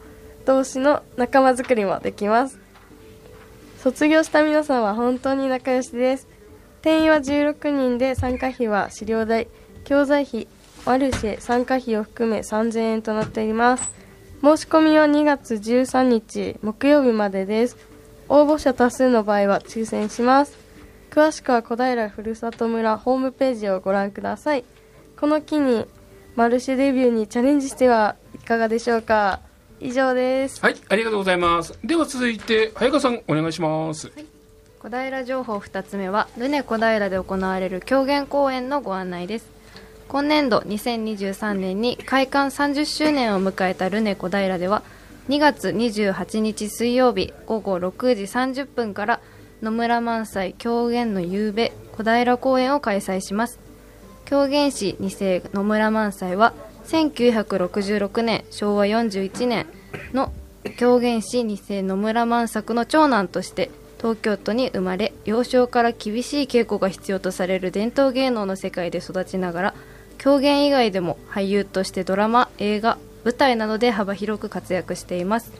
S4: 同士の仲間づくりもできます。卒業した皆さんは本当に仲良しです。定員は16人で参加費は資料代教材費マルシェ参加費を含め3000円となっています。申し込みは2月13日木曜日までです。応募者多数の場合は抽選します。詳しくは小平ふるさと村ホームページをご覧ください。この機にマルシェデビューにチャレンジしてはいかがでしょうか。以上です。
S1: はいありがとうございます。では続いて早川さんお願いします、はい、
S3: 小平情報2つ目はルネ小平で行われる狂言公演のご案内です。今年度2023年に開館30周年を迎えたルネ小平では2月28日水曜日午後6時30分から野村萬斎狂言の夕べ小平公演を開催します。狂言師2世野村萬斎は1966年昭和41年の狂言師2世野村万作の長男として東京都に生まれ幼少から厳しい稽古が必要とされる伝統芸能の世界で育ちながら狂言以外でも俳優としてドラマ映画舞台などで幅広く活躍しています。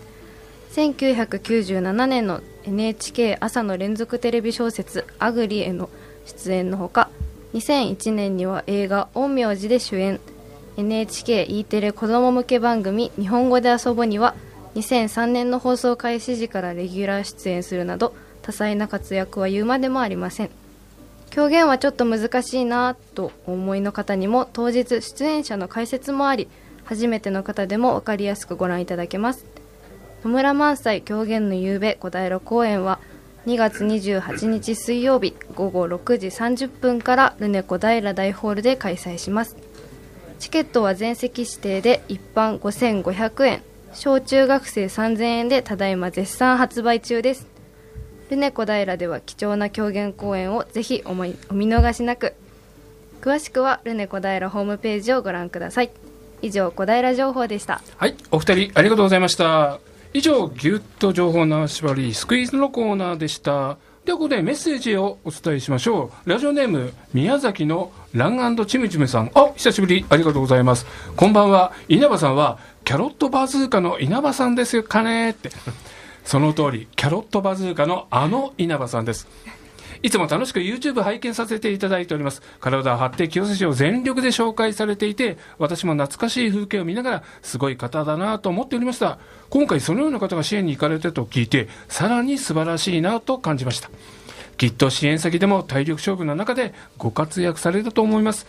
S3: 1997年の NHK 朝の連続テレビ小説「アグリ」への出演のほか2001年には映画「陰陽師」で主演。NHKE テレ子ども向け番組「日本語で遊ぼ」には2003年の放送開始時からレギュラー出演するなど多彩な活躍は言うまでもありません。狂言はちょっと難しいなと思いの方にも当日出演者の解説もあり初めての方でも分かりやすくご覧いただけます。野村萬斎狂言の夕べ小平公演は2月28日水曜日午後6時30分からルネ小平大ホールで開催します。チケットは全席指定で一般5500円。小中学生3000円でただいま絶賛発売中です。ルネ小平では貴重な狂言公演をぜひお見逃しなく。詳しくはルネ小平ホームページをご覧ください。以上小平情報でした。
S1: はいお二人ありがとうございました。以上ぎゅっと情報の縛りスクイーズのコーナーでした。ではここでメッセージをお伝えしましょう。ラジオネーム宮崎のランチムチムさん。あ久しぶりありがとうございます。こんばんは。稲葉さんはキャロットバズーカの稲葉さんですかねって。その通りキャロットバズーカのあの稲葉さんですいつも楽しく YouTube 拝見させていただいております。体を張って清瀬市を全力で紹介されていて、私も懐かしい風景を見ながら、すごい方だなと思っておりました。今回そのような方が支援に行かれてと聞いて、さらに素晴らしいなと感じました。きっと支援先でも体力勝負の中でご活躍されたと思います。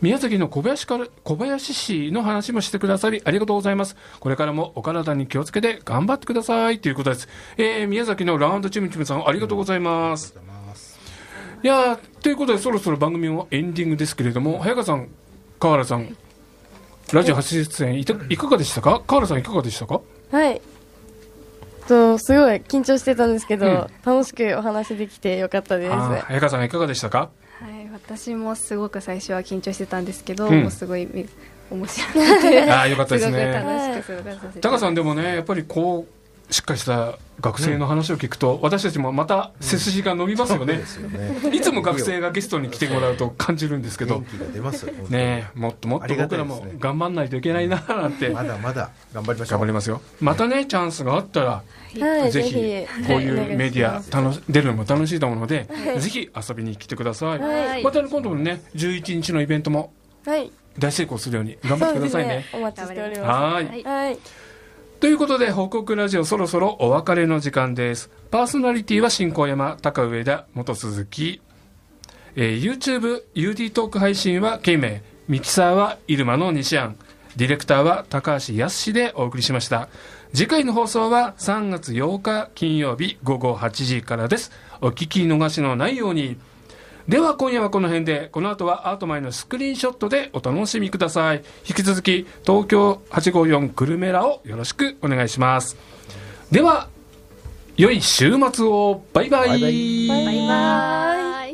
S1: 宮崎の小林から小林市の話もしてくださりありがとうございます。これからもお体に気をつけて頑張ってください。ということです。えー、宮崎のラウンドチムチムさんありがとうございます。いやということでそろそろ番組もエンディングですけれども早川さん川原さんラジオ初出演いかがでしたか？川原さんいかがでしたか？
S4: はい。とすごい緊張してたんですけど、うん、楽しくお話できてよかったです。
S1: 早川さんいかがでしたか？
S3: はい私もすごく最初は緊張してたんですけど、うん、もうすごい面白いあ
S1: あよかったですね。高さんでもねやっぱりこうしっかりした学生の話を聞くと、うん、私たちもまた背筋が伸びますよね。うん、いつも学生がゲストに来てもらうと感じるんですけど。[laughs] ねもっともっと僕らも頑張んないといけないななんて、
S2: まだまだ頑張りましょ
S1: う。頑張りますよ。またねチャンスがあったら、はい、ぜひこういうメディア楽出るのも楽しいと思うので、はい、ぜひ遊びに来てください、はい、また、ね、今度のね11日のイベントも大成功するように頑張ってくださいね、ね、
S4: お待ちしております。
S1: はいということで、報告ラジオそろそろお別れの時間です。パーソナリティは新小山、高上田、元鈴木。えー、YouTube、UD トーク配信はケイメイ、ミキサーは入間の西安、ディレクターは高橋康でお送りしました。次回の放送は3月8日金曜日午後8時からです。お聞き逃しのないように。では今夜はこの辺で、この後はアート前のスクリーンショットでお楽しみください。引き続き、東京854グルメラをよろしくお願いします。では、良い週末をバイバイバイバイバイバ